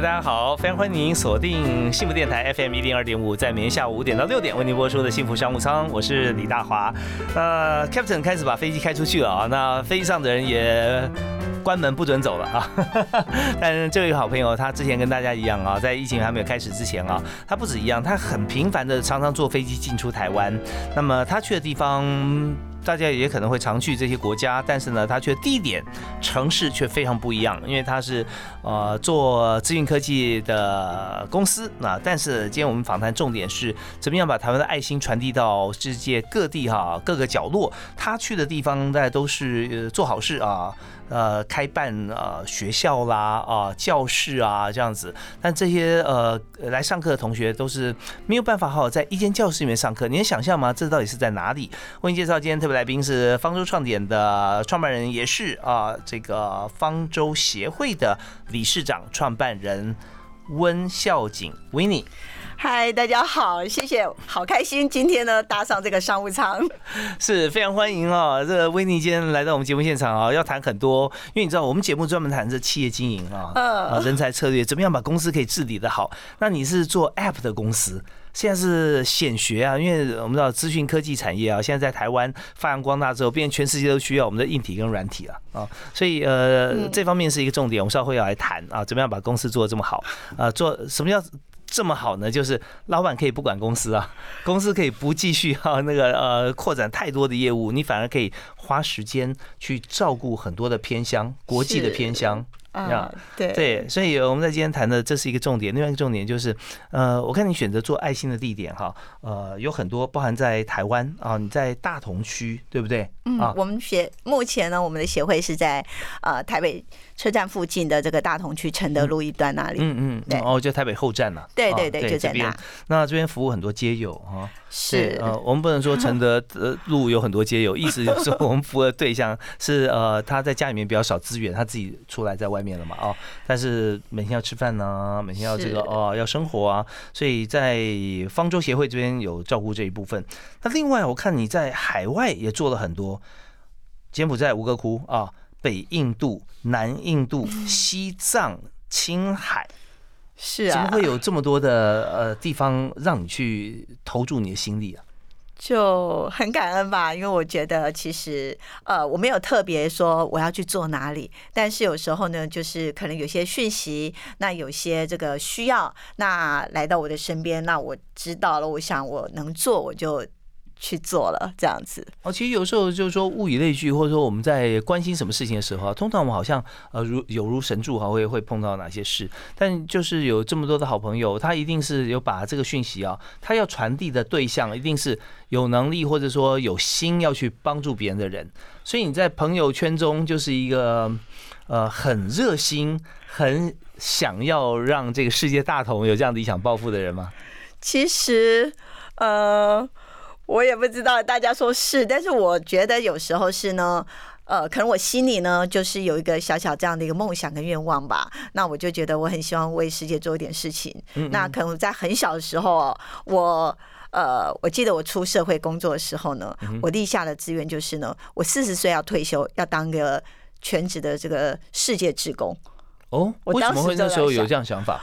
大家好！非常欢迎您锁定幸福电台 FM 一零二点五，在每天下午五点到六点为您播出的幸福商务舱，我是李大华。呃，Captain 开始把飞机开出去了啊，那飞机上的人也关门不准走了啊。但是这位好朋友，他之前跟大家一样啊，在疫情还没有开始之前啊，他不止一样，他很频繁的常常坐飞机进出台湾。那么他去的地方。大家也可能会常去这些国家，但是呢，它却地点、城市却非常不一样，因为他是呃做资讯科技的公司。那但是今天我们访谈重点是怎么样把台湾的爱心传递到世界各地哈各个角落。他去的地方大家都是做好事啊。呃，开办呃学校啦啊教室啊这样子，但这些呃来上课的同学都是没有办法好好在一间教室里面上课。你能想象吗？这到底是在哪里？为你介绍今天特别来宾是方舟创点的创办人，也是啊这个方舟协会的理事长、创办人温孝景 w i n n 嗨，大家好，谢谢，好开心今天呢搭上这个商务舱，是非常欢迎啊！这个维尼今天来到我们节目现场啊，要谈很多，因为你知道我们节目专门谈这企业经营啊，啊人才策略，怎么样把公司可以治理的好。那你是做 App 的公司，现在是显学啊，因为我们知道资讯科技产业啊，现在在台湾发扬光大之后，变全世界都需要我们的硬体跟软体了啊，所以呃这方面是一个重点，我们稍后要来谈啊，怎么样把公司做的这么好啊？做什么叫？这么好呢，就是老板可以不管公司啊，公司可以不继续哈那个呃扩展太多的业务，你反而可以花时间去照顾很多的偏乡，国际的偏乡。啊，对对，所以我们在今天谈的这是一个重点。另外一个重点就是，呃，我看你选择做爱心的地点哈，呃，有很多包含在台湾啊，你在大同区，对不对？嗯，我们协目前呢，我们的协会是在呃台北车站附近的这个大同区承德路一段那里。嗯嗯，哦，就台北后站了。对对对，就在那。那这边服务很多街友哈。是呃，我们不能说承德的路有很多街友，意思就是说我们服务的对象是呃他在家里面比较少资源，他自己出来在外面了嘛哦，但是每天要吃饭呢，每天要这个哦要生活啊，所以在方舟协会这边有照顾这一部分。那另外我看你在海外也做了很多，柬埔寨吴哥窟啊，北印度、南印度、西藏、青海。是啊，怎么会有这么多的呃地方让你去投注你的心力啊？就很感恩吧，因为我觉得其实呃我没有特别说我要去做哪里，但是有时候呢，就是可能有些讯息，那有些这个需要，那来到我的身边，那我知道了，我想我能做，我就。去做了这样子哦，其实有时候就是说物以类聚，或者说我们在关心什么事情的时候啊，通常我们好像呃如有如神助哈，会会碰到哪些事，但就是有这么多的好朋友，他一定是有把这个讯息啊，他要传递的对象一定是有能力或者说有心要去帮助别人的人，所以你在朋友圈中就是一个呃很热心、很想要让这个世界大同有这样的理想抱负的人吗？其实呃。我也不知道，大家说是，但是我觉得有时候是呢，呃，可能我心里呢就是有一个小小这样的一个梦想跟愿望吧。那我就觉得我很希望为世界做一点事情。那可能在很小的时候，我呃，我记得我出社会工作的时候呢，我立下的志愿就是呢，我四十岁要退休，要当个全职的这个世界职工。哦，为什么会那时候有这样想法？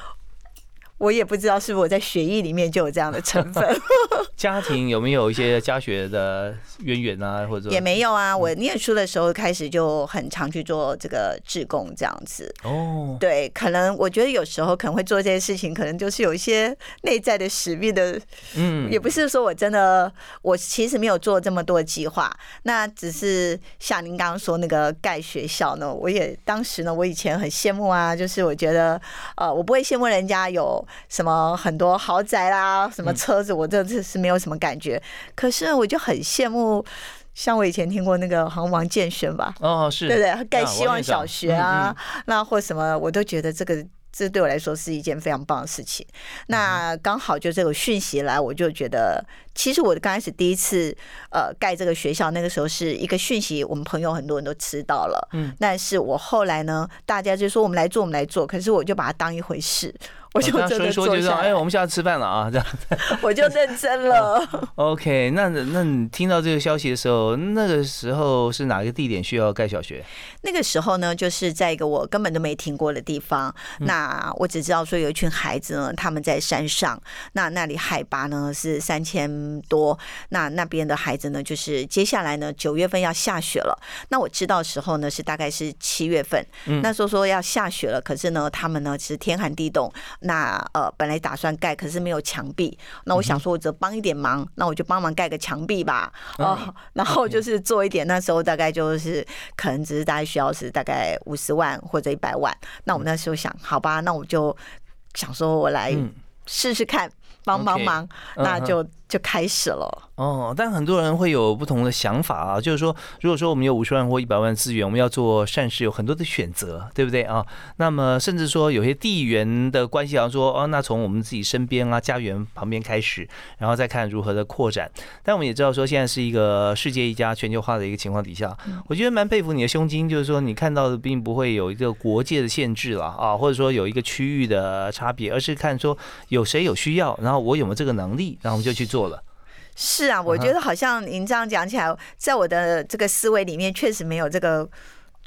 我也不知道是不是我在学艺里面就有这样的成分。家庭有没有一些家学的渊源啊，或者也没有啊。我念书的时候开始就很常去做这个志工这样子。哦，对，可能我觉得有时候可能会做这些事情，可能就是有一些内在的使命的。嗯，也不是说我真的，我其实没有做这么多计划。那只是像您刚刚说那个盖学校呢，我也当时呢，我以前很羡慕啊，就是我觉得呃，我不会羡慕人家有。什么很多豪宅啦，什么车子，我这次是没有什么感觉。可是我就很羡慕，像我以前听过那个好像王建轩吧，哦，是，对不对？盖啊希望小学嗯啊，那或什么，我都觉得这个。这对我来说是一件非常棒的事情。那刚好就这个讯息来，我就觉得，其实我刚开始第一次呃盖这个学校，那个时候是一个讯息，我们朋友很多人都知道了。嗯，但是我后来呢，大家就说我们来做，我们来做，可是我就把它当一回事，我就真的说就哎，我们下次吃饭了啊，这样。我就认真了。OK，那那你听到这个消息的时候，那个时候是哪个地点需要盖小学？那个时候呢，就是在一个我根本都没听过的地方。那我只知道说有一群孩子呢，他们在山上，那那里海拔呢是三千多。那那边的孩子呢，就是接下来呢九月份要下雪了。那我知道的时候呢是大概是七月份，那时候说要下雪了，可是呢他们呢其实天寒地冻，那呃本来打算盖，可是没有墙壁。那我想说，我只帮一点忙，那我就帮忙盖个墙壁吧。哦，然后就是做一点，那时候大概就是可能只是大概需要是大概五十万或者一百万。那我们那时候想，好吧，那我就想说我来嗯试试看，帮帮 OK，忙，嗯那就就开始了。哦，但很多人会有不同的想法啊，就是说，如果说我们有五十万或一百万资源，我们要做善事，有很多的选择，对不对啊？那么甚至说有些地缘的关系，好像说，哦，那从我们自己身边啊、家园旁边开始，然后再看如何的扩展。但我们也知道说，现在是一个世界一家、全球化的一个情况底下，我觉得蛮佩服你的胸襟，就是说你看到的并不会有一个国界的限制了啊，或者说有一个区域的差别，而是看说有谁有需要，然后我有没有这个能力，然后我们就去做了。是啊，我觉得好像您这样讲起来，在我的这个思维里面，确实没有这个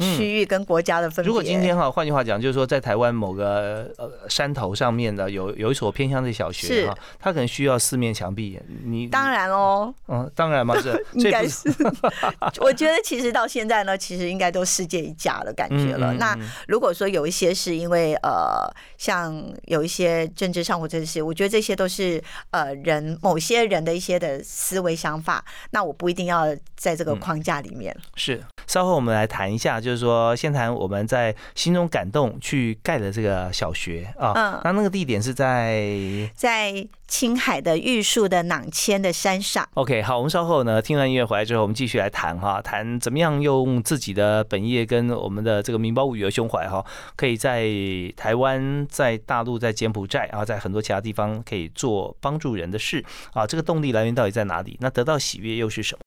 区域跟国家的分别。如果今天哈，换句话讲，就是说在台湾某个呃山头上面的有有一所偏乡的小学是哈，它可能需要四面墙壁，你当然喽，嗯，当然嘛是，应该是是。我觉得其实到现在呢，其实应该都世界一家的感觉了。嗯嗯那如果说有一些是因为呃，像有一些政治上或者是，我觉得这些都是呃人某些人的一些的思维想法，那我不一定要在这个嗯框架里面。是，稍后我们来谈一下，就是说先谈我们在心中感动去盖的这个小学啊，嗯那那个地点是在在青海的玉树的囊谦的山上，OK，好，我们稍后呢听完音乐回来之后，我们继续来谈哈，谈怎么样用自己的本业跟我们的这个民胞物语的胸怀哈，可以在台湾、在大陆、在柬埔寨啊，在很多其他地方可以做帮助人的事啊，这个动力来源到底在哪里？那得到喜悦又是什么？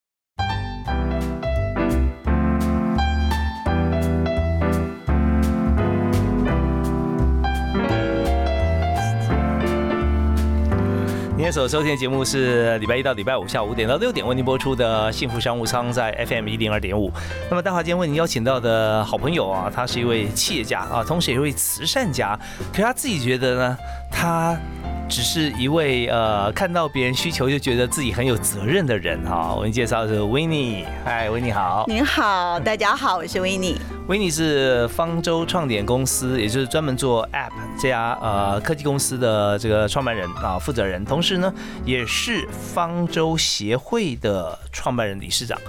所收听的节目是礼拜一到礼拜五下午五点到六点为您播出的《幸福商务舱》在 FM 一零二点五。那么大华今天为您邀请到的好朋友啊，他是一位企业家啊，同时也是一位慈善家。可是他自己觉得呢，他只是一位呃看到别人需求就觉得自己很有责任的人哈、我们介绍的是维尼，嗨，维尼好。您好，大家好，我是维尼。维尼是方舟创点公司，也就是专门做 App 这家呃科技公司的这个创办人啊负责人，同时呢也是方舟协会的创办人理事长。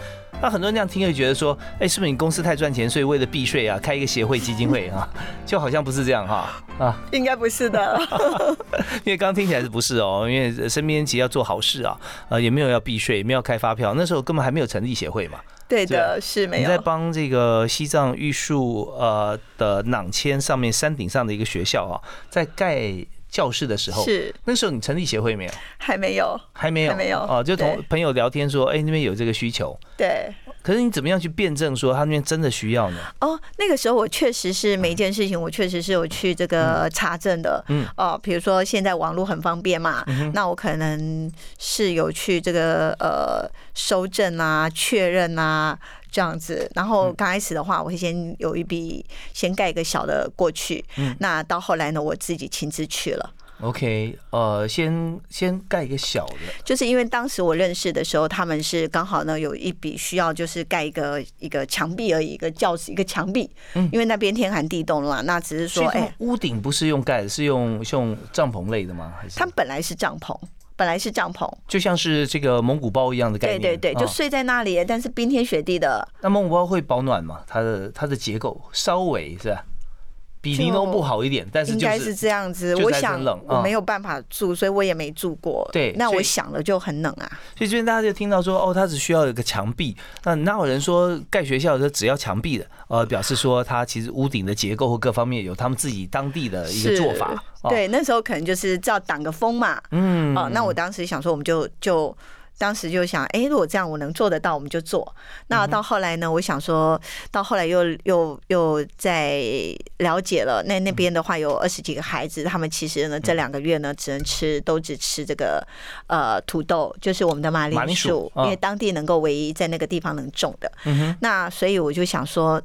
那很多人这样听会觉得说，哎，是不是你公司太赚钱，所以为了避税啊，开一个协会基金会啊？就好像不是这样哈啊，应该不是的，因为刚刚听起来是不是哦？因为身边其实要做好事啊，呃，也没有要避税，也没有开发票，那时候根本还没有成立协会嘛。对的，是没你在。帮这个西藏玉树呃的囊谦上面山顶上的一个学校啊，在盖教室的时候，是。那时候你成立协会没有？还没有，还没有，还没有。哦，就同朋友聊天说，哎，那边有这个需求，对。可是你怎么样去辩证说他那边真的需要呢？哦，那个时候我确实是每一件事情，我确实是有去这个查证的。嗯，哦，比如说现在网络很方便嘛，那我可能是有去这个呃收证啊、确认啊这样子。然后刚开始的话，我会先有一笔先盖一个小的过去。嗯，那到后来呢，我自己亲自去了。OK，呃，先先盖一个小的，就是因为当时我认识的时候，他们是刚好呢有一笔需要，就是盖一个一个墙壁而已，一个教室一个墙壁。嗯因为那边天寒地冻了嘛，那只是说，哎、屋顶不是用盖的，是用是用帐篷类的吗？还是他们本来是帐篷，本来是帐篷，就像是这个蒙古包一样的概念？对对对，就哦睡在那里，但是冰天雪地的，那蒙古包会保暖吗？它的它的结构稍微是吧？比尼诺不好一点，但是应该是这样子。我想冷啊我没有办法住，所以我也没住过。对那我想了就很冷啊。所以这边大家就听到说，哦，它只需要有个墙壁。那哪有人说盖学校的只要墙壁的？呃，表示说它其实屋顶的结构或各方面有他们自己当地的一个做法。哦，对，那时候可能就是要挡个风嘛。嗯哦，那我当时想说，我们就就当时就想，哎，如果这样我能做得到，我们就做。嗯那到后来呢，我想说到后来又又又在了解了，那那边的话有二十几个孩子，他们其实呢这两个月呢只能吃都只吃这个呃土豆，就是我们的马铃薯因为当地能够唯一在那个地方能种的。嗯，那所以我就想说。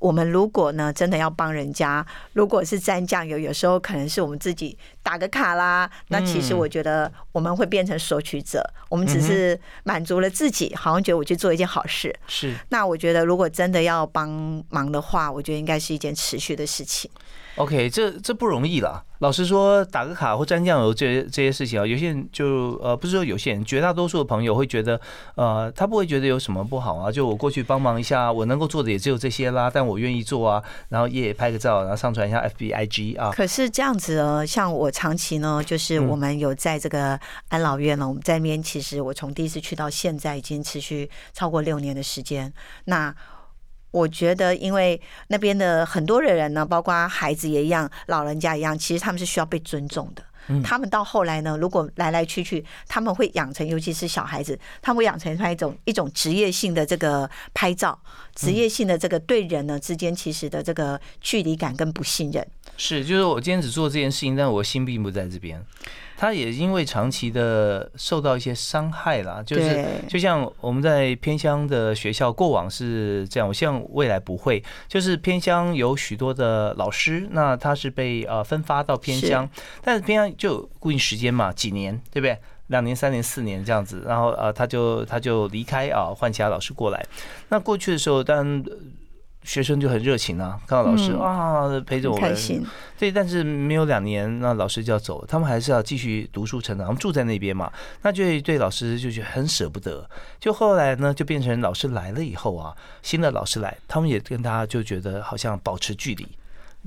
我们如果呢，真的要帮人家，如果是沾酱油，有时候可能是我们自己打个卡啦。那其实嗯我觉得我们会变成索取者，我们只是满足了自己，好像觉得我去做一件好事。是。那我觉得如果真的要帮忙的话，我觉得应该是一件持续的事情。OK，这这不容易了。老实说，打个卡或沾酱油这这些事情啊，有些人就呃，不是说有些人，绝大多数的朋友会觉得，呃，他不会觉得有什么不好啊。就我过去帮忙一下，我能够做的也只有这些啦，但我愿意做啊。然后也拍个照，然后上传一下 FB、IG 啊。可是这样子呢，像我长期呢，就是嗯我们有在这个安老院呢，我们在那边其实我从第一次去到现在，已经持续超过六年的时间。那我觉得，因为那边的很多的人呢，包括孩子也一样，老人家一样，其实他们是需要被尊重的。嗯他们到后来呢，如果来来去去，他们会养成，尤其是小孩子，他们会养成他一种一种职业性的这个拍照，职业性的这个对人呢之间其实的这个距离感跟不信任。是，就是我今天只做这件事情，但我心并不在这边。他也因为长期的受到一些伤害啦，就是就像我们在偏乡的学校，过往是这样，我希望未来不会。就是偏乡有许多的老师，那他是被呃分发到偏乡，但是偏乡就有固定时间嘛，几年，对不对？两年、三年、四年这样子，然后呃他就他就离开啊，换其他老师过来。那过去的时候，当然。呃学生就很热情啊，看到老师嗯啊陪着我们，开心。对，但是没有两年，那老师就要走，他们还是要继续读书成长。他们住在那边嘛，那就会对老师就觉得很舍不得。就后来呢，就变成老师来了以后啊，新的老师来，他们也跟大家就觉得好像保持距离，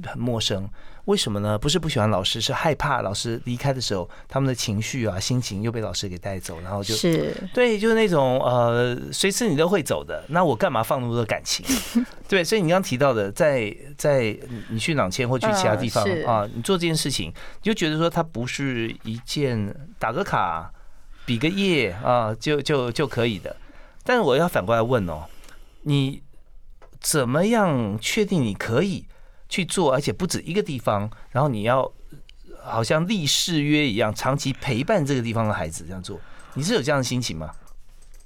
很陌生。为什么呢？不是不喜欢老师，是害怕老师离开的时候，他们的情绪啊、心情又被老师给带走，然后就是对，就是那种呃，随时你都会走的。那我干嘛放那么多感情？对，所以你刚刚提到的，在在你去朗千或去其他地方啊，你做这件事情，你就觉得说它不是一件打个卡、比个耶啊，就就就可以的。但是我要反过来问哦，你怎么样确定你可以去做，而且不止一个地方，然后你要好像立誓约一样，长期陪伴这个地方的孩子这样做，你是有这样的心情吗？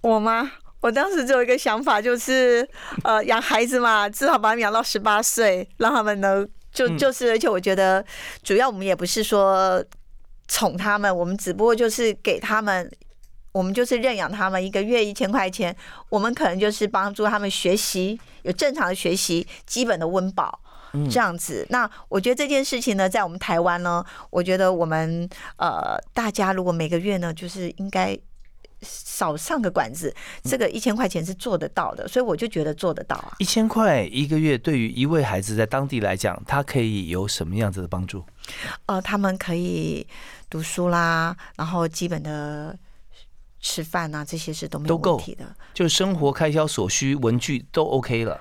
我吗？我当时只有一个想法，就是呃，养孩子嘛，至少把他们养到十八岁，让他们能就嗯就是，而且我觉得主要我们也不是说宠他们，我们只不过就是给他们。我们就是认养他们，一个月一千块钱，我们可能就是帮助他们学习，有正常的学习，基本的温饱，嗯这样子。那我觉得这件事情呢，在我们台湾呢，我觉得我们呃，大家如果每个月呢，就是应该少上个馆子，这个一千块钱是做得到的，所以我就觉得做得到啊。一千块一个月，对于一位孩子在当地来讲，他可以有什么样子的帮助？呃，他们可以读书啦，然后基本的吃饭啊，这些是都没有问题的。就生活开销所需，文具都 OK 了。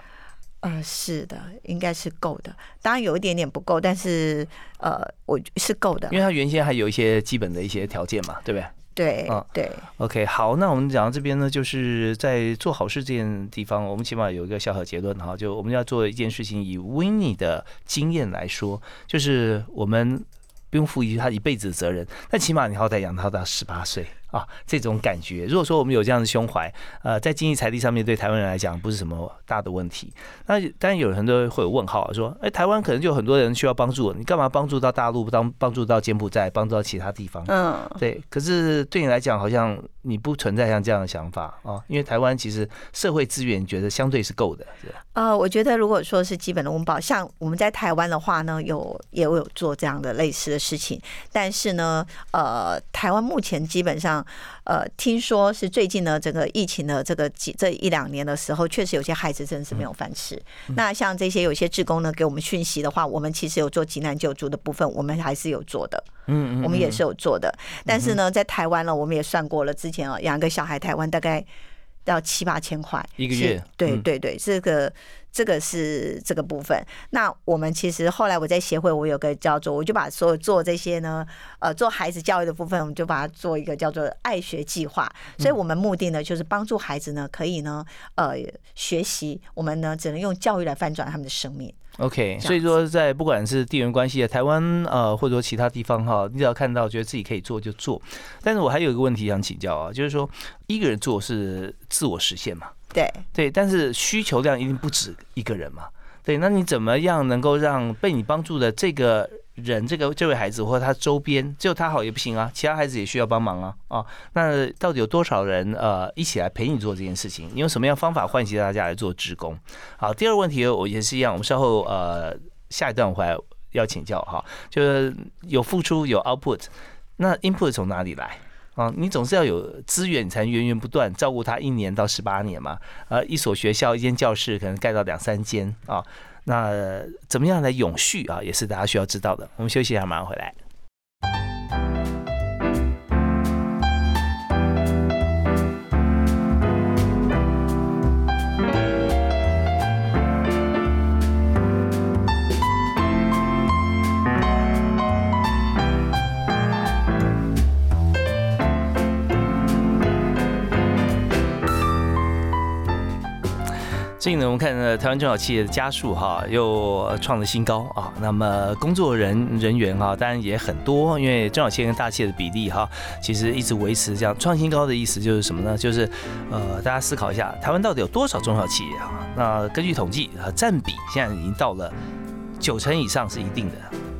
呃，是的，应该是够的。当然有一点点不够，但是呃，我是够的因。为他原先还有一些基本的一些条件嘛，对不对对嗯对，？OK，好，那我们讲到这边呢，就是在做好事这件地方，我们起码有一个小小结论哈，就我们要做一件事情，以 w i n n 的经验来说，就是我们不用负他一辈子的责任，但起码你好歹养他到十八岁啊，这种感觉。如果说我们有这样的胸怀，呃，在经济财力上面对台湾人来讲不是什么大的问题。那当然有很多人会有问号，说，哎，台湾可能就有很多人需要帮助，你干嘛帮助到大陆，帮帮助到柬埔寨，帮助到其他地方？嗯，对，可是对你来讲，好像你不存在像这样的想法啊，因为台湾其实社会资源觉得相对是够的，是吧呃，我觉得如果说是基本的温饱，像我们在台湾的话呢，有也有做这样的类似的事情，但是呢，呃，台湾目前基本上上，呃，听说是最近呢，整个疫情的这个几这一两年的时候，确实有些孩子真的是没有饭吃。那像这些有些职工呢，给我们讯息的话，我们其实有做急难救助的部分，我们还是有做的。嗯嗯，我们也是有做的。但是呢，在台湾呢，我们也算过了，之前啊，养个小孩，台湾大概要七八千块一个月。对对对，这个。这个是这个部分。那我们其实后来我在协会，我有个叫做，我就把所有做这些呢，呃，做孩子教育的部分，我们就把它做一个叫做爱学计划。所以我们目的呢，就是帮助孩子呢，可以呢，呃，学习。我们呢，只能用教育来翻转他们的生命。OK，所以说在不管是地缘关系啊，台湾呃，或者说其他地方哈，你只要看到觉得自己可以做就做。但是我还有一个问题想请教啊，就是说一个人做是自我实现嘛？对对，但是需求量一定不止一个人嘛。对，那你怎么样能够让被你帮助的这个人，这个这位孩子或他周边，只有他好也不行啊，其他孩子也需要帮忙啊啊。那到底有多少人呃一起来陪你做这件事情？你用什么样方法唤起大家来做职工？好，第二个问题我也是一样，我们稍后呃下一段回来要请教哈，就是有付出有 output，那 input 从哪里来？啊，你总是要有资源，才源源不断照顾他一年到十八年嘛。呃，一所学校、一间教室可能盖到两三间啊，那怎么样来永续啊，也是大家需要知道的。我们休息一下，马上回来。所以呢，我们看台湾中小企业的加速哈又创了新高啊。那么工作人人员哈当然也很多，因为中小企业跟大企业的比例哈其实一直维持这样创新高的意思就是什么呢？就是呃大家思考一下，台湾到底有多少中小企业啊？那根据统计啊，占比现在已经到了九成以上是一定的。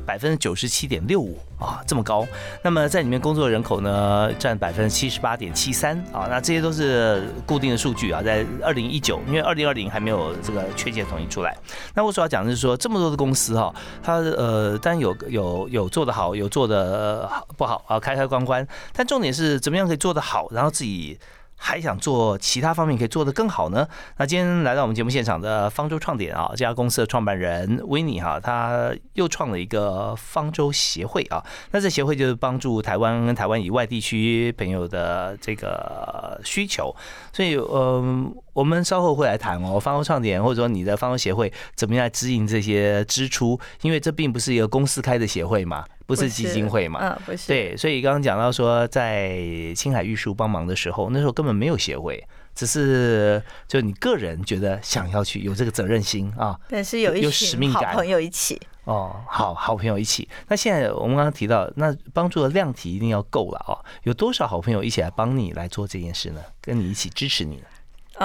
百分之九十七点六五啊，这么高。那么在里面工作的人口呢，占百分之七十八点七三啊。那这些都是固定的数据啊，在二零一九，因为二零二零还没有这个确切统计出来。那我主要讲的是说，这么多的公司哈，它呃，当然有有有做的好，有做的不好啊，开开关关。但重点是怎么样可以做得好，然后自己。还想做其他方面可以做得更好呢？那今天来到我们节目现场的方舟创点啊，这家公司的创办人维尼哈，他又创了一个方舟协会啊。那这协会就是帮助台湾跟台湾以外地区朋友的这个需求，所以嗯。我们稍后会来谈哦，方舟创点或者说你的方舟协会怎么样支应这些支出？因为这并不是一个公司开的协会嘛，不是基金会嘛，嗯，不是。对，所以刚刚讲到说，在青海玉树帮忙的时候，那时候根本没有协会，只是就你个人觉得想要去有这个责任心啊，但是有一使命感，好朋友一起哦，好好朋友一起。那现在我们刚刚提到，那帮助的量体一定要够了哦，有多少好朋友一起来帮你来做这件事呢？跟你一起支持你呢？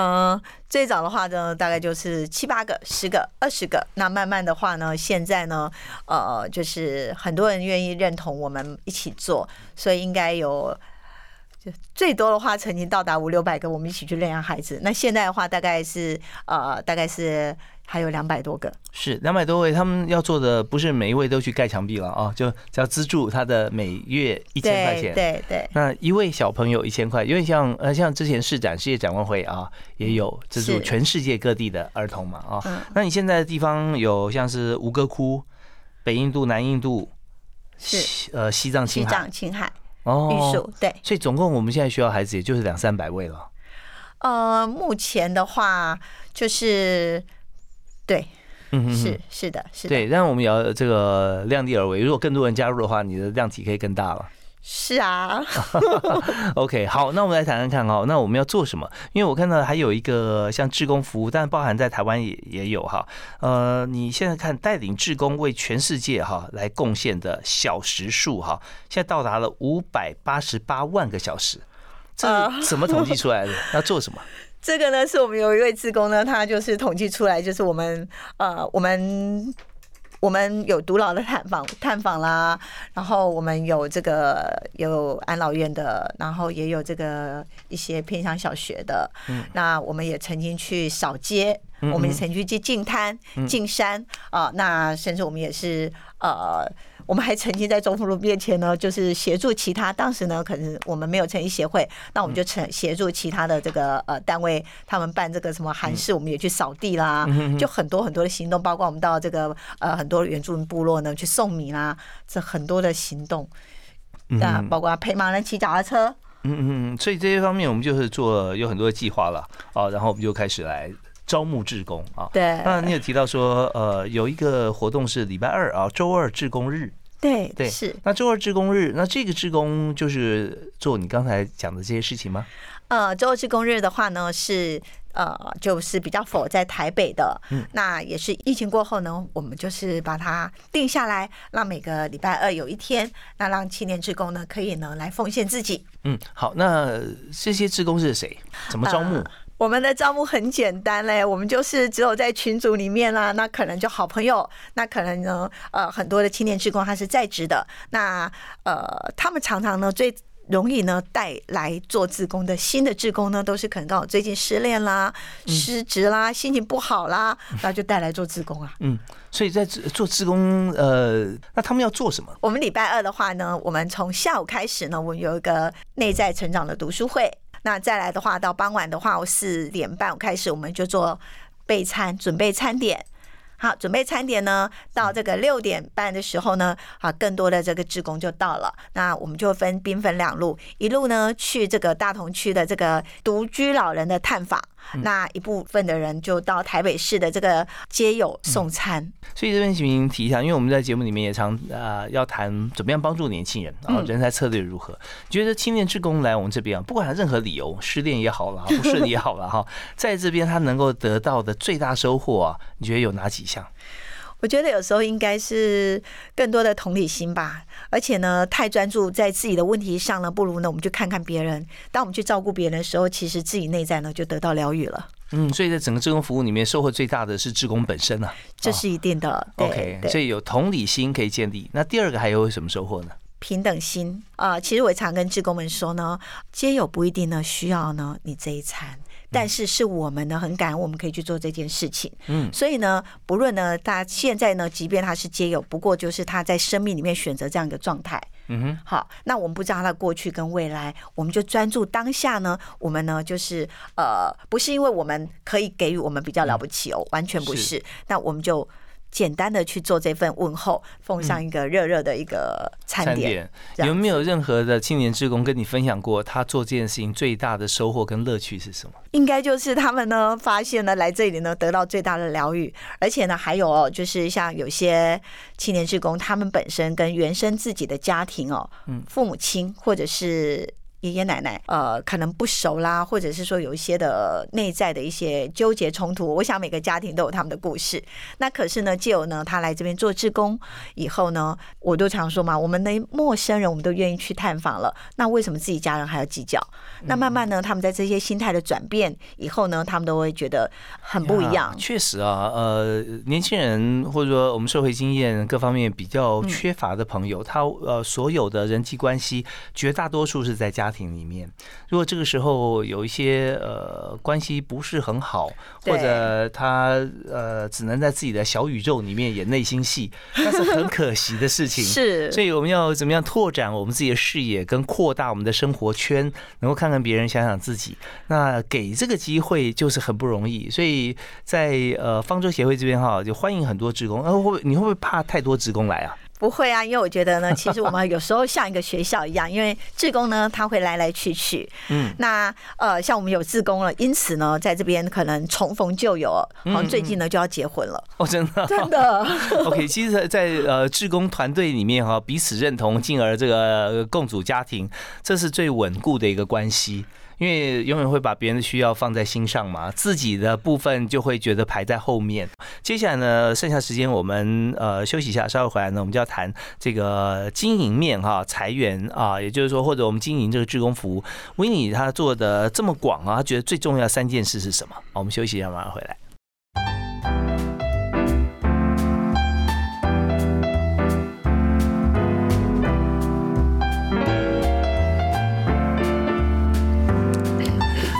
嗯，最早的话呢，大概就是七八个、十个、二十个。那慢慢的话呢，现在呢，呃，就是很多人愿意认同我们一起做，所以应该有，最多的话曾经到达五六百个，我们一起去认养孩子。那现在的话，大概是呃，大概是。还有两百多个，是两百多位，他们要做的不是每一位都去盖墙壁了啊，就只要资助他的每月一千块钱，对对。那一位小朋友一千块，因为像呃像之前市展世界展望会啊，也有资助全世界各地的儿童嘛啊。那你现在的地方有像是吴哥窟、北印度、南印度，是呃西藏、青海、西藏、青海哦，预售对。所以总共我们现在需要孩子也就是两三百位了。呃，目前的话就是。对，嗯是是的，是的。对，但我们也要这个量力而为。如果更多人加入的话，你的量体可以更大了。是啊。OK，好，那我们来谈谈看哦。那我们要做什么？因为我看到还有一个像志工服务，但包含在台湾也也有哈。呃，你现在看带领志工为全世界哈来贡献的小时数哈，现在到达了五百八十八万个小时。这怎么统计出来的？要做什么？这个呢，是我们有一位志工呢，他就是统计出来，就是我们呃，我们我们有独老的探访探访啦，然后我们有这个有安老院的，然后也有这个一些偏向小学的，嗯，那我们也曾经去扫街，我们也曾经去进滩进山啊，那甚至我们也是呃。我们还曾经在中福路面前呢，就是协助其他当时呢，可能我们没有成立协会，那我们就成协助其他的这个呃单位，他们办这个什么韩式，我们也去扫地啦，就很多很多的行动，包括我们到这个呃很多原住民部落呢去送米啦，这很多的行动，啊，包括陪盲人骑脚踏车。嗯嗯嗯，所以这些方面我们就是做有很多的计划了啊，然后我们就开始来招募志工啊。对，那你有提到说，呃，有一个活动是礼拜二啊，周二志工日。对对是。那周二志工日，那这个志工就是做你刚才讲的这些事情吗？呃，周二志工日的话呢是。呃，就是比较否在台北的，那也是疫情过后呢，我们就是把它定下来，让每个礼拜二有一天，那让青年职工呢可以呢来奉献自己。嗯，好，那这些职工是谁？怎么招募？我们的招募很简单嘞，我们就是只有在群组里面啦，那可能就好朋友，那可能呢，呃，很多的青年职工他是在职的，那呃，他们常常呢最。容易呢带来做自工的新的志工呢，都是可能刚好最近失恋啦、失职啦、心情不好啦，那就带来做自工啊。嗯，所以在做自工，呃，那他们要做什么？我们礼拜二的话呢，我们从下午开始呢，我们有一个内在成长的读书会。那再来的话，到傍晚的话，我四点半开始，我们就做备餐，准备餐点。好，准备餐点呢，到这个六点半的时候呢，啊，更多的这个职工就到了。那我们就分兵分两路，一路呢去这个大同区的这个独居老人的探访。那一部分的人就到台北市的这个街友送餐，所以这边请您提一下，因为我们在节目里面也常呃要谈怎么样帮助年轻人啊，人才策略如何？觉得青年志工来我们这边啊，不管他任何理由，失恋也好了，不顺利也好了哈，在这边他能够得到的最大收获啊，你觉得有哪几项？我觉得有时候应该是更多的同理心吧，而且呢，太专注在自己的问题上呢，不如呢，我们去看看别人。当我们去照顾别人的时候，其实自己内在呢就得到疗愈了。嗯，所以在整个志工服务里面，收获最大的是志工本身啊，这是一定的。OK，所以有同理心可以建立。那第二个还有什么收获呢？平等心啊，其实我常跟志工们说呢，皆有不一定呢需要呢你这一餐。但是是我们呢很感恩，我们可以去做这件事情。嗯，所以呢，不论呢，他现在呢，即便他是皆有，不过就是他在生命里面选择这样一个状态。嗯哼，好，那我们不知道他的过去跟未来，我们就专注当下呢。我们呢，就是呃，不是因为我们可以给予我们比较了不起哦，完全不是。那我们就。简单的去做这份问候，奉上一个热热的一个餐点。有没有任何的青年职工跟你分享过，他做这件事情最大的收获跟乐趣是什么？应该就是他们呢，发现呢，来这里呢，得到最大的疗愈。而且呢，还有哦，就是像有些青年职工，他们本身跟原生自己的家庭哦，嗯，父母亲或者是。爷爷奶奶，呃，可能不熟啦，或者是说有一些的内在的一些纠结冲突。我想每个家庭都有他们的故事。那可是呢，借由呢他来这边做志工以后呢，我都常说嘛，我们的陌生人我们都愿意去探访了，那为什么自己家人还要计较？那慢慢呢，他们在这些心态的转变以后呢，他们都会觉得很不一样。确实啊，呃，年轻人或者说我们社会经验各方面比较缺乏的朋友，他呃所有的人际关系绝大多数是在家。家庭里面，如果这个时候有一些呃关系不是很好，或者他呃只能在自己的小宇宙里面演内心戏，那是很可惜的事情。是，所以我们要怎么样拓展我们自己的视野，跟扩大我们的生活圈，能够看看别人，想想自己。那给这个机会就是很不容易。所以在呃方舟协会这边哈，就欢迎很多职工。呃，会你会不会怕太多职工来啊？不会啊，因为我觉得呢，其实我们有时候像一个学校一样，因为志工呢他会来来去去。嗯，那呃，像我们有志工了，因此呢，在这边可能重逢旧友，好像最近呢就要结婚了。哦，真的，真的。OK，其实，在呃志工团队里面哈，彼此认同，进而这个共组家庭，这是最稳固的一个关系。因为永远会把别人的需要放在心上嘛，自己的部分就会觉得排在后面。接下来呢，剩下时间我们呃休息一下，稍后回来呢，我们就要谈这个经营面哈，裁员啊，也就是说，或者我们经营这个志工服务，维尼他做的这么广啊，他觉得最重要三件事是什么？我们休息一下，马上回来。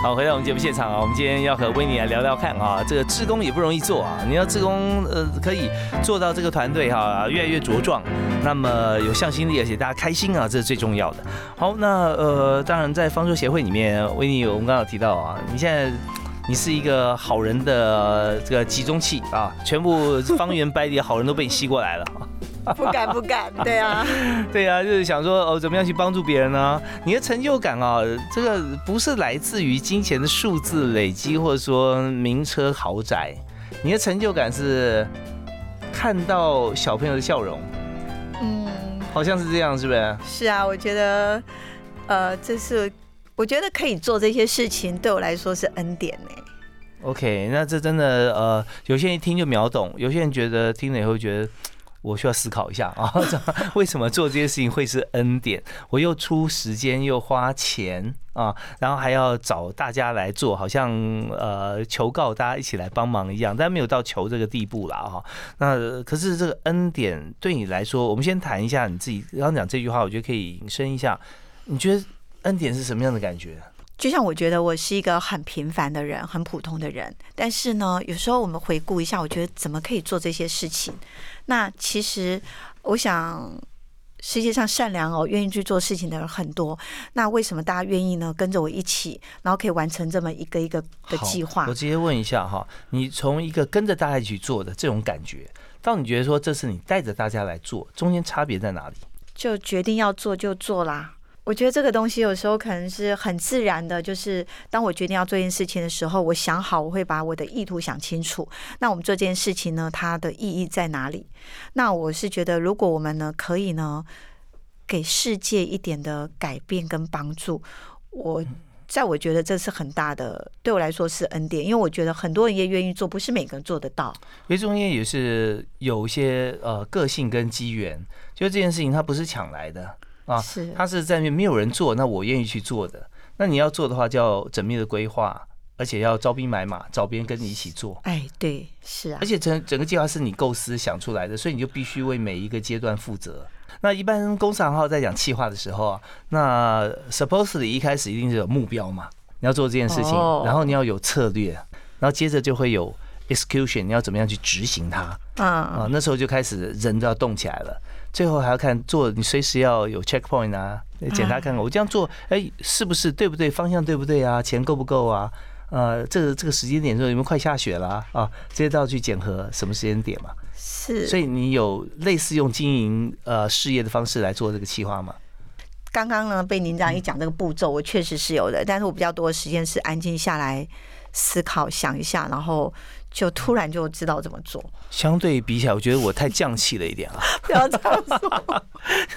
好，回到我们节目现场啊，我们今天要和威尼来聊聊看啊，这个志工也不容易做啊，你要志工呃可以做到这个团队哈越来越茁壮，那么有向心力，而且大家开心啊，这是最重要的。好，那呃，当然在方舟协会里面，维尼，我们刚刚提到啊，你现在你是一个好人的这个集中器啊，全部方圆百里的好人都被你吸过来了。不敢不敢，对啊，对啊，就是想说哦，怎么样去帮助别人呢？你的成就感啊，这个不是来自于金钱的数字累积，或者说名车豪宅，你的成就感是看到小朋友的笑容，嗯，好像是这样，是不是？是啊，我觉得，呃，这是我觉得可以做这些事情，对我来说是恩典呢。OK，那这真的呃，有些人一听就秒懂，有些人觉得听了以后觉得。我需要思考一下啊，为什么做这些事情会是恩典？我又出时间又花钱啊，然后还要找大家来做，好像呃求告大家一起来帮忙一样，但没有到求这个地步了哈。那可是这个恩典对你来说，我们先谈一下你自己刚刚讲这句话，我觉得可以引申一下，你觉得恩典是什么样的感觉？就像我觉得我是一个很平凡的人，很普通的人，但是呢，有时候我们回顾一下，我觉得怎么可以做这些事情？那其实我想，世界上善良哦，愿意去做事情的人很多。那为什么大家愿意呢？跟着我一起，然后可以完成这么一个一个的计划？我直接问一下哈，你从一个跟着大家一起做的这种感觉，到你觉得说这是你带着大家来做，中间差别在哪里？就决定要做就做啦。我觉得这个东西有时候可能是很自然的，就是当我决定要做一件事情的时候，我想好我会把我的意图想清楚。那我们做这件事情呢，它的意义在哪里？那我是觉得，如果我们呢可以呢给世界一点的改变跟帮助，我在我觉得这是很大的，对我来说是恩典，因为我觉得很多人也愿意做，不是每个人做得到。因为中间也是有一些呃个性跟机缘，就这件事情它不是抢来的。啊，是，他是在面没有人做，那我愿意去做的。那你要做的话，就要缜密的规划，而且要招兵买马，找别人跟你一起做。哎，对，是啊。而且整整个计划是你构思想出来的，所以你就必须为每一个阶段负责。那一般公司行号在讲计划的时候啊，那 supposedly 一开始一定是有目标嘛，你要做这件事情，然后你要有策略，然后接着就会有 execution，你要怎么样去执行它？啊啊，那时候就开始人都要动起来了。最后还要看做，你随时要有 checkpoint 啊，检查看看我这样做，哎，是不是对不对？方向对不对啊？钱够不够啊？呃，这个这个时间点说有没有快下雪了啊？这些都要去检核什么时间点嘛？是。所以你有类似用经营呃事业的方式来做这个企划吗？刚刚呢被您这样一讲这个步骤，我确实是有的，但是我比较多的时间是安静下来思考想一下，然后。就突然就知道怎么做。相对比起来，我觉得我太降气了一点啊！不要这样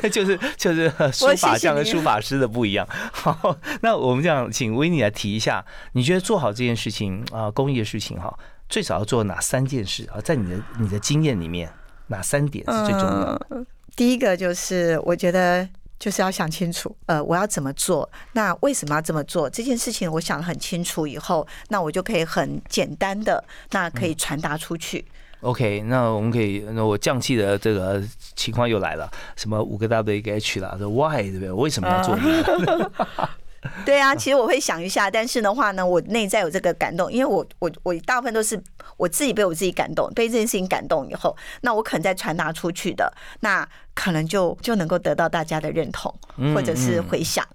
说，就是就是书法匠和书法师的不一样。好，那我们这样，请维尼来提一下，你觉得做好这件事情啊，公益的事情哈，最少要做哪三件事啊？在你的你的经验里面，哪三点是最重要的？第一个就是我觉得。就是要想清楚，呃，我要怎么做？那为什么要这么做？这件事情我想得很清楚以后，那我就可以很简单的，那可以传达出去。OK，那我们可以，那我降气的这个情况又来了，什么五个 W 一个 H 了，这 Why 对不对？为什么要做？对啊，其实我会想一下，但是的话呢，我内在有这个感动，因为我我我大部分都是我自己被我自己感动，被这件事情感动以后，那我可能再传达出去的，那可能就就能够得到大家的认同或者是回响。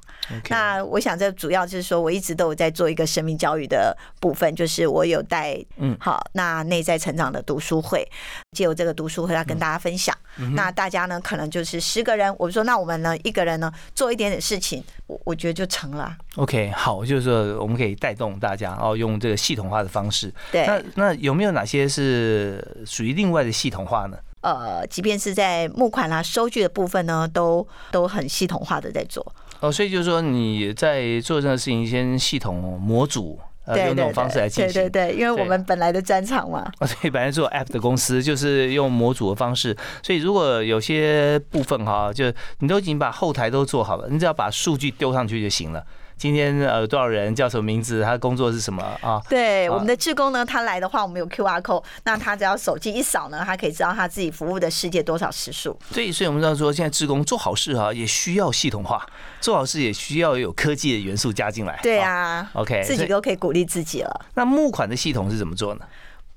那我想，这主要就是说，我一直都有在做一个生命教育的部分，就是我有带，嗯，好，那内在成长的读书会，借由这个读书会来跟大家分享。那大家呢，可能就是十个人，我说，那我们呢，一个人呢，做一点点事情，我我觉得就成了。OK，好，就是说我们可以带动大家，哦，用这个系统化的方式。对。那那有没有哪些是属于另外的系统化呢？呃，即便是在募款啦、收据的部分呢，都都很系统化的在做。哦，所以就是说你在做这个事情，先系统模组，呃，用那种方式来进行。对对对，因为我们本来的专场嘛。哦，对，本来做 App 的公司就是用模组的方式，所以如果有些部分哈，就你都已经把后台都做好了，你只要把数据丢上去就行了。今天呃多少人叫什么名字？他工作是什么啊？对，我们的志工呢，他来的话，我们有 Q R code，那他只要手机一扫呢，他可以知道他自己服务的世界多少时数。所以，所以我们知道说，现在志工做好事啊，也需要系统化，做好事也需要有科技的元素加进来。对啊，OK，自己都可以鼓励自己了。那募款的系统是怎么做呢？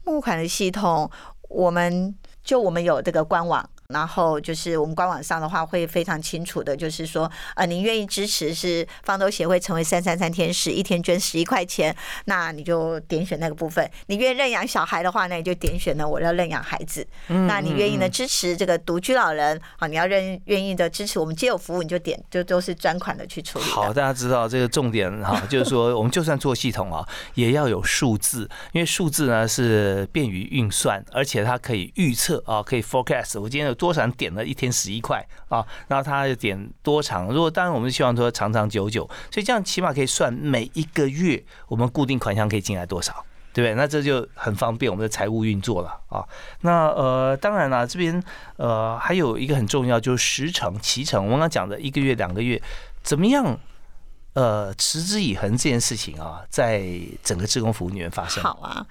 募款的系统，我们就我们有这个官网。然后就是我们官网上的话会非常清楚的，就是说，呃，您愿意支持是方舟协会成为三三三天使，一天捐十一块钱，那你就点选那个部分。你愿意认养小孩的话，那你就点选呢我要认养孩子。那你愿意呢支持这个独居老人啊？你要认愿意的支持我们街友服务，你就点就都是专款的去处理。好，大家知道这个重点哈，就是说我们就算做系统啊，也要有数字，因为数字呢是便于运算，而且它可以预测啊，可以 forecast。我今天有多少人点了一天十一块啊？然后他就点多长？如果当然我们希望说长长久久，所以这样起码可以算每一个月我们固定款项可以进来多少。对不对？那这就很方便我们的财务运作了啊。那呃，当然了，这边呃还有一个很重要，就是时程、期程。我刚刚讲的一个月、两个月，怎么样？呃，持之以恒这件事情啊，在整个志工服务里面发生。好啊，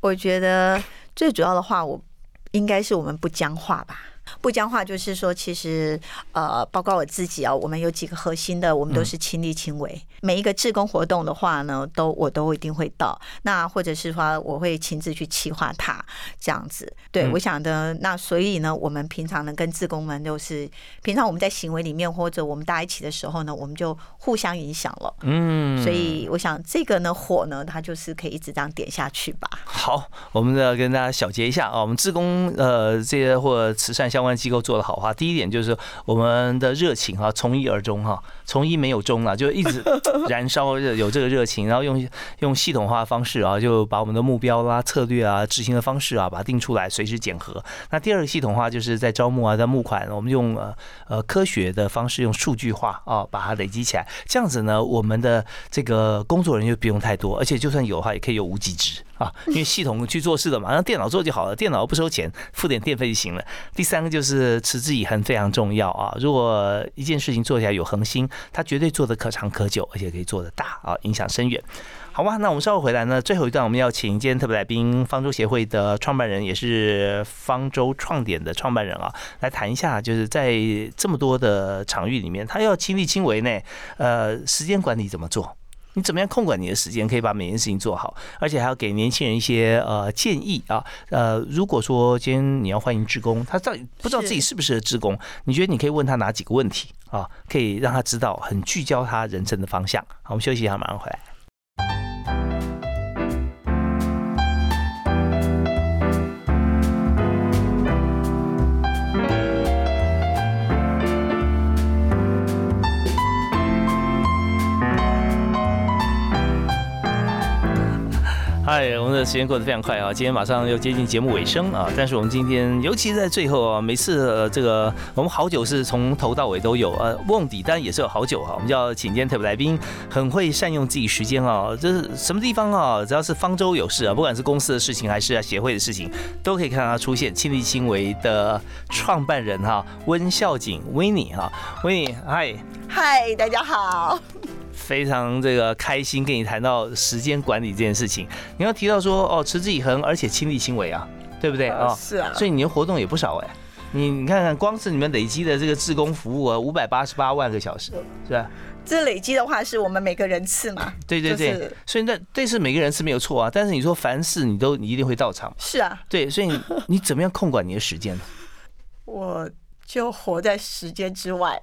我觉得最主要的话，我应该是我们不僵化吧。不僵化就是说，其实呃，包括我自己啊，我们有几个核心的，我们都是亲力亲为。每一个志工活动的话呢，都我都一定会到。那或者是说，我会亲自去企划它这样子。对我想的，那所以呢，我们平常呢跟志工们就是，平常我们在行为里面或者我们大家一起的时候呢，我们就互相影响了。嗯，所以我想这个呢火呢，它就是可以一直这样点下去吧。好，我们要跟大家小结一下啊，我们志工呃这些或慈善相关机构做的好话，第一点就是我们的热情哈，从一而终哈，从一没有终了，就一直。燃烧有这个热情，然后用用系统化的方式啊，就把我们的目标啦、策略啊、执行的方式啊，把它定出来，随时检核。那第二个系统化就是在招募啊，在募款，我们用呃呃科学的方式，用数据化啊，把它累积起来。这样子呢，我们的这个工作人员就不用太多，而且就算有的话，也可以有无极值啊，因为系统去做事的嘛，让电脑做就好了，电脑不收钱，付点电费就行了。第三个就是持之以恒非常重要啊，如果一件事情做起来有恒心，它绝对做得可长可久。而且可以做得大啊，影响深远，好吧？那我们稍后回来呢，最后一段我们要请今天特别来宾，方舟协会的创办人，也是方舟创点的创办人啊，来谈一下，就是在这么多的场域里面，他要亲力亲为呢，呃，时间管理怎么做？你怎么样控管你的时间，可以把每件事情做好，而且还要给年轻人一些呃建议啊。呃，如果说今天你要欢迎职工，他到底不知道自己适不适合职工，你觉得你可以问他哪几个问题啊？可以让他知道，很聚焦他人生的方向。好，我们休息一下，马上回来。嗨，我们的时间过得非常快啊！今天马上又接近节目尾声啊，但是我们今天尤其是在最后啊，每次这个我们好酒是从头到尾都有呃，瓮底单也是有好酒哈。我们就要请今天特别来宾，很会善用自己时间啊，这是什么地方啊？只要是方舟有事啊，不管是公司的事情还是协会的事情，都可以看到他出现。亲力亲为的创办人哈，温孝景维尼哈，维尼嗨嗨，大家好。非常这个开心跟你谈到时间管理这件事情，你要提到说哦，持之以恒，而且亲力亲为啊，对不对啊？是啊，所以你的活动也不少哎，你你看看，光是你们累积的这个志工服务啊，五百八十八万个小时，是吧？这累积的话是我们每个人次嘛？对对对，所以那这是每个人次没有错啊，但是你说凡事你都你一定会到场，是啊，对，所以你 你怎么样控管你的时间呢？我。就活在时间之外，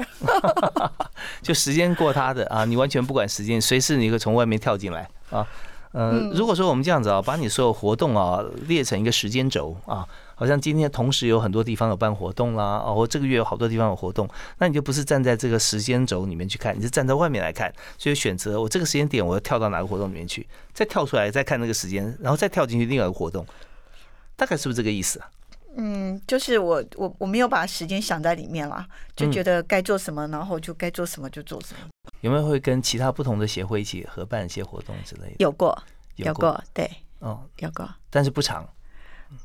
就时间过他的啊，你完全不管时间，随时你可以从外面跳进来啊。嗯，如果说我们这样子啊，把你所有活动啊列成一个时间轴啊，好像今天同时有很多地方有办活动啦，哦，或这个月有好多地方有活动，那你就不是站在这个时间轴里面去看，你是站在外面来看，所以选择我这个时间点我要跳到哪个活动里面去，再跳出来再看那个时间，然后再跳进去另外一个活动，大概是不是这个意思啊？嗯，就是我我我没有把时间想在里面啦，就觉得该做什么，然后就该做什么就做什么。有没有会跟其他不同的协会一起合办一些活动之类的？有过，有过，对，哦，有过，但是不长，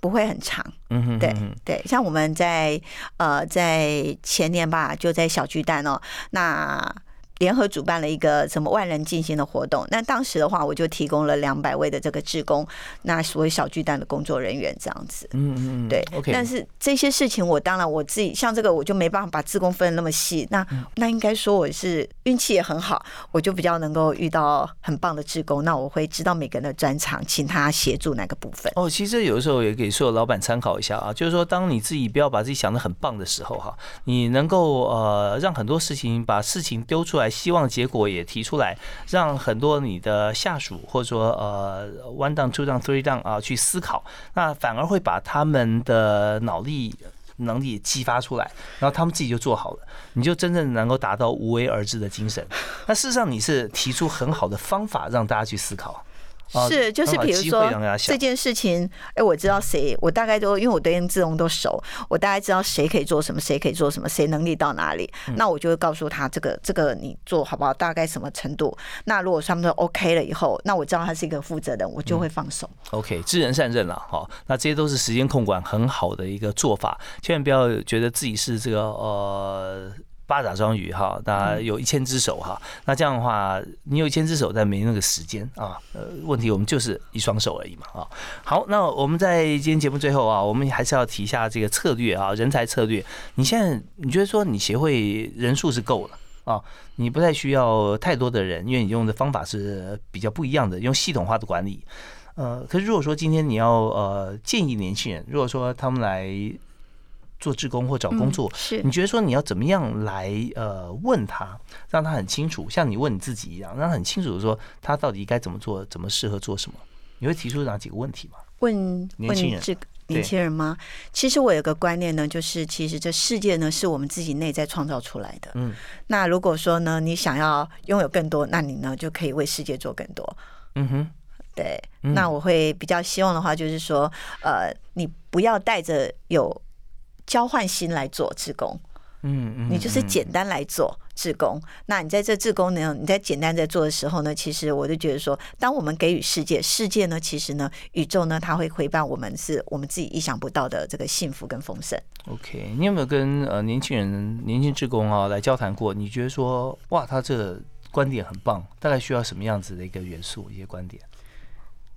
不会很长。嗯哼，对对，像我们在呃在前年吧，就在小巨蛋哦，那。联合主办了一个什么万人进行的活动。那当时的话，我就提供了两百位的这个职工，那所谓小巨蛋的工作人员这样子。嗯嗯嗯，对，OK。但是这些事情，我当然我自己像这个，我就没办法把志工分的那么细。那嗯那应该说我是运气也很好，我就比较能够遇到很棒的职工。那我会知道每个人的专长，请他协助哪个部分。哦，其实有的时候也给所有老板参考一下啊，就是说，当你自己不要把自己想的很棒的时候哈，你能够呃让很多事情把事情丢出来，希望结果也提出来，让很多你的下属或者说呃 one down two down three down 啊去思考，那反而会把他们的脑力。能力激发出来，然后他们自己就做好了，你就真正能够达到无为而治的精神。那事实上你是提出很好的方法让大家去思考。啊是，就是比如说这件事情，哎，我知道谁，我大概都因为我对志工都熟，我大概知道谁可以做什么，谁可以做什么，谁能力到哪里，嗯那我就会告诉他这个这个你做好不好，大概什么程度。那如果他们都 OK 了以后，那我知道他是一个负责人，我就会放手。OK，知人善任了哈，那这些都是时间控管很好的一个做法，千万不要觉得自己是这个呃八爪章鱼哈，那有一千只手哈，那这样的话，你有一千只手，但没那个时间啊，呃，问题我们就是一双手而已嘛啊。好，那我们在今天节目最后啊，我们还是要提一下这个策略啊，人才策略。你现在你觉得说你协会人数是够了？啊，你不太需要太多的人，因为你用的方法是比较不一样的，用系统化的管理。呃，可是如果说今天你要呃建议年轻人，如果说他们来做志工或找工作，是你觉得说你要怎么样来呃问他，让他很清楚，像你问你自己一样，让他很清楚的说他到底该怎么做，怎么适合做什么？你会提出哪几个问题吗？问年轻人这个年轻人吗？其实我有个观念呢，就是其实这世界呢是我们自己内在创造出来的。嗯，那如果说呢，你想要拥有更多，那你呢就可以为世界做更多。嗯哼，对，嗯那我会比较希望的话，就是说，呃，你不要带着有交换心来做志工，嗯嗯，你就是嗯简单来做志工。那你在这志工呢，你在简单在做的时候呢，其实我就觉得说，当我们给予世界，世界呢，其实呢，宇宙呢，它会回报我们是我们自己意想不到的这个幸福跟丰盛。OK，你有没有跟呃年轻人、年轻志工啊来交谈过？你觉得说哇，他这个观点很棒，大概需要什么样子的一个元素、一些观点？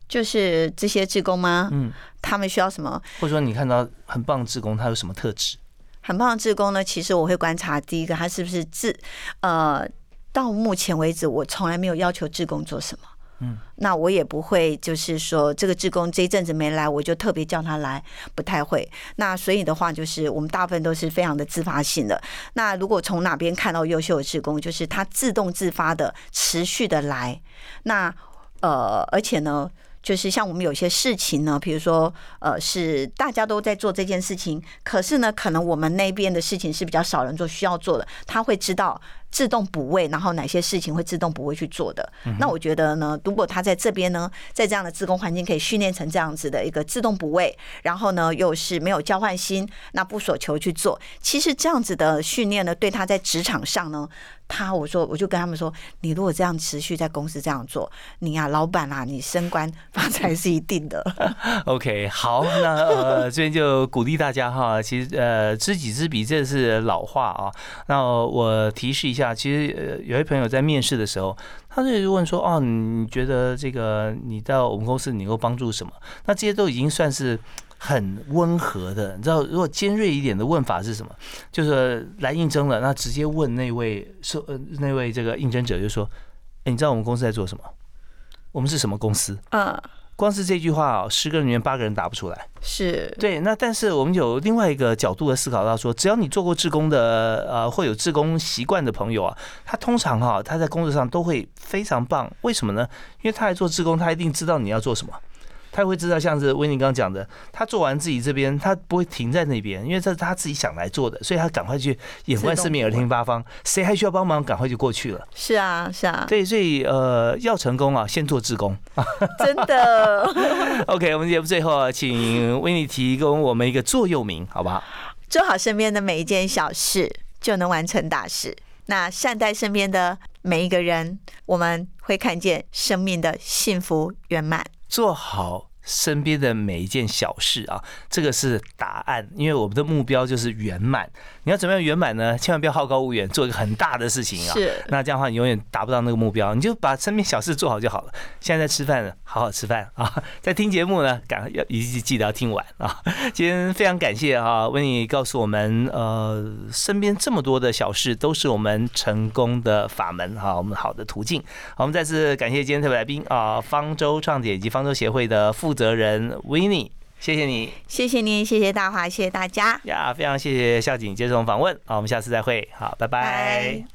就是这些职工吗？嗯，他们需要什么？或者说你看到很棒的志工，他有什么特质？很棒的职工呢，其实我会观察第一个，他是不是自呃，到目前为止，我从来没有要求职工做什么。嗯，那我也不会，就是说这个职工这一阵子没来，我就特别叫他来，不太会。那所以的话，就是我们大部分都是非常的自发性的。那如果从哪边看到优秀的职工，就是他自动自发的、持续的来。那呃，而且呢，就是像我们有些事情呢，比如说呃，是大家都在做这件事情，可是呢，可能我们那边的事情是比较少人做，需要做的，他会知道自动补位，然后哪些事情会自动补位去做的。那我觉得呢，如果他在这边呢，在这样的自工环境可以训练成这样子的一个自动补位，然后呢又是没有交换心，那不所求去做，其实这样子的训练呢，对他在职场上呢。他我说我就跟他们说，你如果这样持续在公司这样做，你啊老板啊，你升官发财是一定的。OK，好，那呃，这边就鼓励大家哈，其实呃，知己知彼，这是老话啊。那我提示一下，啊其实呃，有些朋友在面试的时候，他就问说，哦，你觉得这个你到我们公司你能够帮助什么？那这些都已经算是。很温和的，你知道，如果尖锐一点的问法是什么？就是来应征了，那直接问那位受呃那位这个应征者，就说：“哎，你知道我们公司在做什么？我们是什么公司？”嗯，光是这句话哦，十个人里面八个人答不出来。是对，那但是我们有另外一个角度的思考到说，只要你做过志工的，呃，会有志工习惯的朋友啊，他通常哈、他在工作上都会非常棒。为什么呢？因为他来做志工，他一定知道你要做什么。他会知道，像是威尼刚刚讲的，他做完自己这边，他不会停在那边，因为这是他自己想来做的，所以他赶快去眼观四面，耳听八方，谁还需要帮忙，赶快就过去了。是啊是啊，对，所以呃，要成功啊，先做志工。真的。OK，我们节目最后啊，请威尼提供我们一个座右铭，好不好？做好身边的每一件小事，就能完成大事。那善待身边的每一个人，我们会看见生命的幸福圆满。做好身边的每一件小事啊，这个是答案。因为我们的目标就是圆满。你要怎么样圆满呢？千万不要好高骛远，做一个很大的事情啊。是。那这样的话，你永远达不到那个目标。你就把身边小事做好就好了。现在在吃饭呢，好好吃饭啊。在听节目呢，赶要一定记得要听完啊。今天非常感谢啊，温妮告诉我们，呃，身边这么多的小事都是我们成功的法门哈，我们好的途径。好，我们再次感谢今天特别来宾啊，方舟创点以及方舟协会的负责人 n e 谢谢你，谢谢您，谢谢大华，谢谢大家。呀，非常谢谢校警接受访问，好，我们下次再会，好，拜。拜。